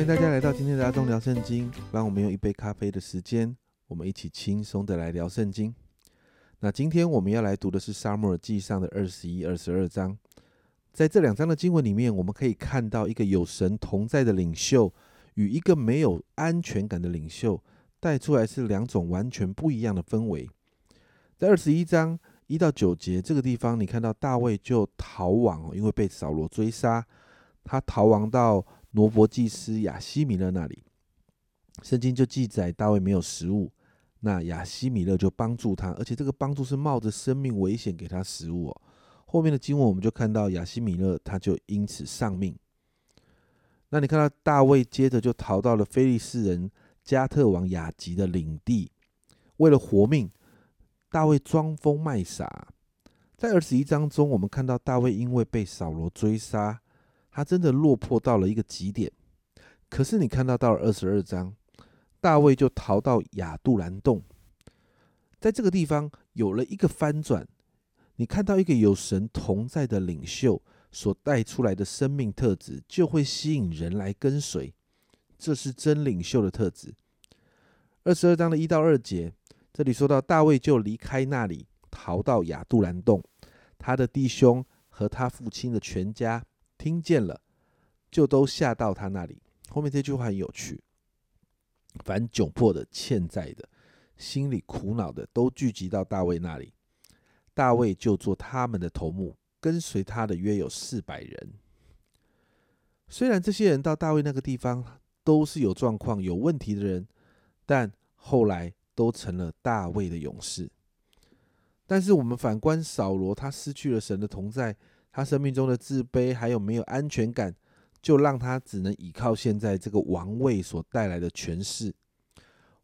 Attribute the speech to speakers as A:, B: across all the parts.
A: 欢迎大家来到今天的阿东聊圣经，让我们用一杯咖啡的时间，我们一起轻松的来聊圣经。那今天我们要来读的是《沙漠耳记上》的二十一、二十二章。在这两章的经文里面，我们可以看到一个有神同在的领袖与一个没有安全感的领袖带出来是两种完全不一样的氛围。在二十一章一到九节这个地方，你看到大卫就逃亡，因为被扫罗追杀，他逃亡到罗伯祭司亚西米勒那里。圣经就记载大卫没有食物，那亚西米勒就帮助他，而且这个帮助是冒着生命危险给他食物哦。后面的经文我们就看到亚西米勒他就因此丧命。那你看到大卫接着就逃到了非利士人加特王雅吉的领地，为了活命，大卫装疯卖傻。在二十一章中，我们看到大卫因为被扫罗追杀，他真的落魄到了一个极点。可是你看到到了二十二章，大卫就逃到亚杜兰洞，在这个地方有了一个翻转。你看到一个有神同在的领袖所带出来的生命特质，就会吸引人来跟随。这是真领袖的特质。二十二章的一到二节，这里说到大卫就离开那里，逃到亚杜兰洞。他的弟兄和他父亲的全家听见了，就都下到他那里。后面这句话很有趣：凡窘迫的、欠债的、心里苦恼的，都聚集到大卫那里。大卫就做他们的头目，跟随他的约有四百人。虽然这些人到大卫那个地方都是有状况、有问题的人，但后来都成了大卫的勇士。但是我们反观扫罗，他失去了神的同在，他生命中的自卑还有没有安全感，就让他只能依靠现在这个王位所带来的权势。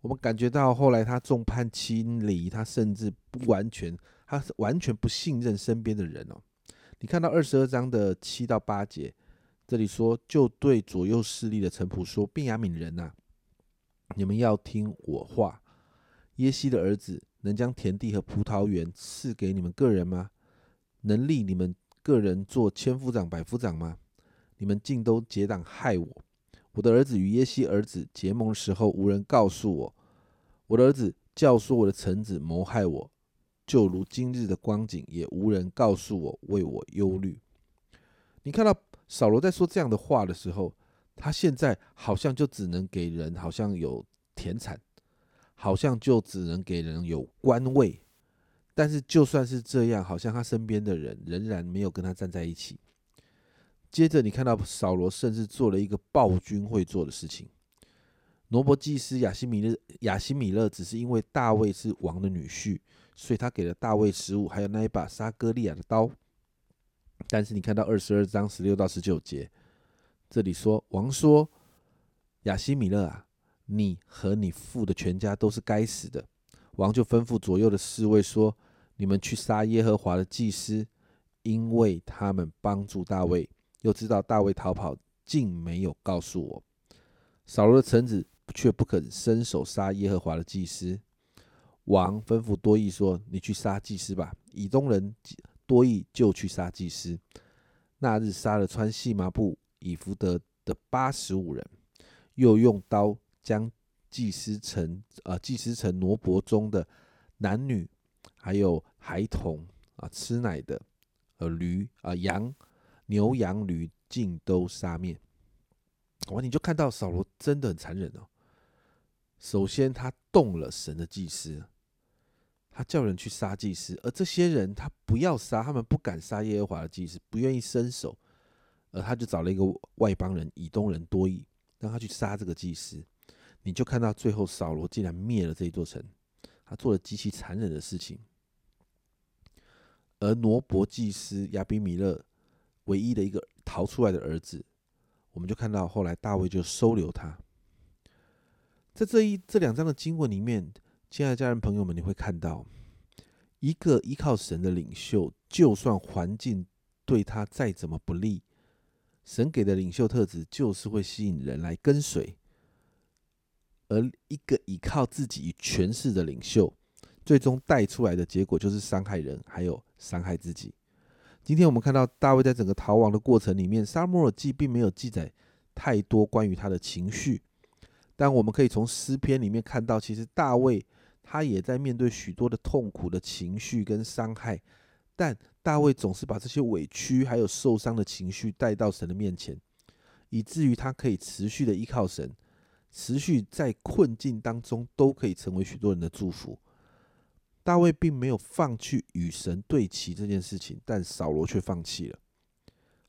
A: 我们感觉到后来他众叛亲离，他甚至不完全。他完全不信任身边的人哦。你看到二十二章的七到八节，这里说就对左右势力的臣仆说：“便雅悯人呐，你们要听我话。耶西的儿子能将田地和葡萄园赐给你们个人吗？能立你们个人做千夫长、百夫长吗？你们竟都结党害我。我的儿子与耶西儿子结盟的时候，无人告诉我。我的儿子教唆我的臣子谋害我。”就如今日的光景，也无人告诉我，为我忧虑。你看到扫罗在说这样的话的时候，他现在好像就只能给人好像有田产，好像就只能给人有官位。但是就算是这样，好像他身边的人仍然没有跟他站在一起。接着你看到扫罗甚至做了一个暴君会做的事情。罗伯祭司亚西米勒，亚西米勒只是因为大卫是王的女婿。所以他给了大卫食物，还有那一把杀哥利亚的刀。但是你看到二十二章十六到十九节，这里说王说：“亚西米勒啊，你和你父的全家都是该死的。”王就吩咐左右的侍卫说：“你们去杀耶和华的祭司，因为他们帮助大卫，又知道大卫逃跑，竟没有告诉我。”扫罗的臣子却不肯伸手杀耶和华的祭司。王吩咐多益说：“你去杀祭司吧。”以东人多益就去杀祭司。那日杀了穿细麻布以福德的八十五人，又用刀将祭司城啊祭司城挪伯中的男女，还有孩童啊吃奶的呃驴啊羊牛羊驴尽都杀灭。哇！你就看到扫罗真的很残忍哦。首先，他动了神的祭司。他叫人去杀祭司，而这些人他不要杀，他们不敢杀耶和华的祭司，不愿意伸手，而他就找了一个外邦人以东人多益，让他去杀这个祭司。你就看到最后扫罗竟然灭了这一座城，他做了极其残忍的事情。而挪伯祭司亚比米勒唯一的一个逃出来的儿子，我们就看到后来大卫就收留他。在这一这两章的经文里面。亲爱的家人朋友们，你会看到一个依靠神的领袖，就算环境对他再怎么不利，神给的领袖特质就是会吸引人来跟随；而一个依靠自己权势的领袖，最终带出来的结果就是伤害人，还有伤害自己。今天我们看到大卫在整个逃亡的过程里面，沙摩尔记并没有记载太多关于他的情绪。但我们可以从诗篇里面看到，其实大卫他也在面对许多的痛苦的情绪跟伤害，但大卫总是把这些委屈还有受伤的情绪带到神的面前，以至于他可以持续的依靠神，持续在困境当中都可以成为许多人的祝福。大卫并没有放弃与神对齐这件事情，但扫罗却放弃了。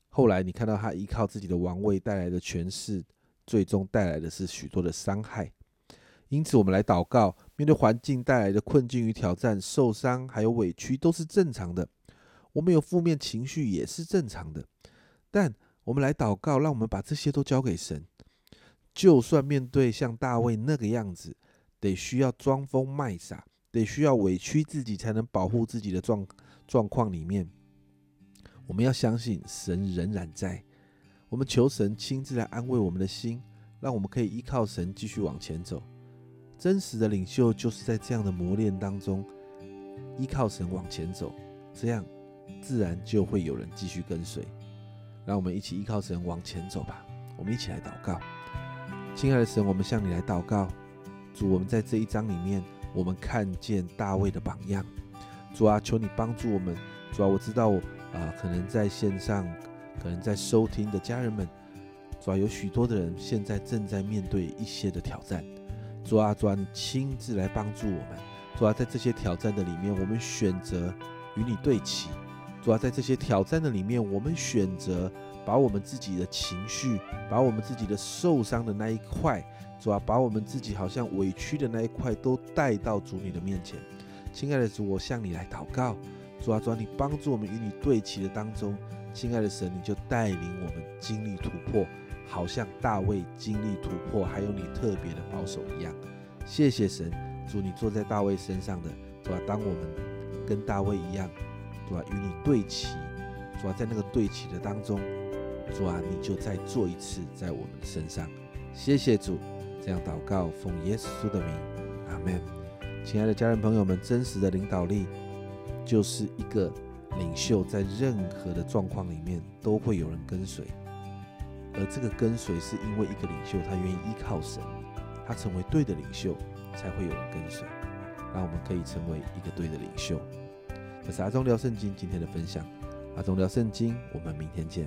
A: 后来你看到他依靠自己的王位带来的权势。最终带来的是许多的伤害，因此我们来祷告，面对环境带来的困境与挑战、受伤还有委屈都是正常的，我们有负面情绪也是正常的。但我们来祷告，让我们把这些都交给神。就算面对像大卫那个样子，得需要装疯卖傻，得需要委屈自己才能保护自己的状状况里面，我们要相信神仍然在。我们求神亲自来安慰我们的心，让我们可以依靠神继续往前走。真实的领袖就是在这样的磨练当中，依靠神往前走，这样自然就会有人继续跟随。让我们一起依靠神往前走吧。我们一起来祷告，亲爱的神，我们向你来祷告。主，我们在这一章里面，我们看见大卫的榜样。主啊，求你帮助我们。主啊，我知道啊，可能在线上。可能在收听的家人们，主啊，有许多的人现在正在面对一些的挑战。主啊，主啊，亲自来帮助我们。主啊，在这些挑战的里面，我们选择与你对齐。主啊，在这些挑战的里面，我们选择把我们自己的情绪，把我们自己的受伤的那一块，主啊，把我们自己好像委屈的那一块都带到主你的面前。亲爱的主，我向你来祷告。主啊，主啊，你帮助我们与你对齐的当中。亲爱的神，你就带领我们经历突破，好像大卫经历突破，还有你特别的保守一样。谢谢神，主你坐在大卫身上的，主啊，当我们跟大卫一样，主啊，与你对齐，主啊，在那个对齐的当中，主啊，你就再做一次在我们的身上。谢谢主，这样祷告，奉耶稣的名，阿门。亲爱的家人朋友们，真实的领导力就是一个。领袖在任何的状况里面都会有人跟随，而这个跟随是因为一个领袖他愿意依靠神，他成为对的领袖，才会有人跟随，让我们可以成为一个对的领袖。这是阿忠聊圣经今天的分享，阿忠聊圣经，我们明天见。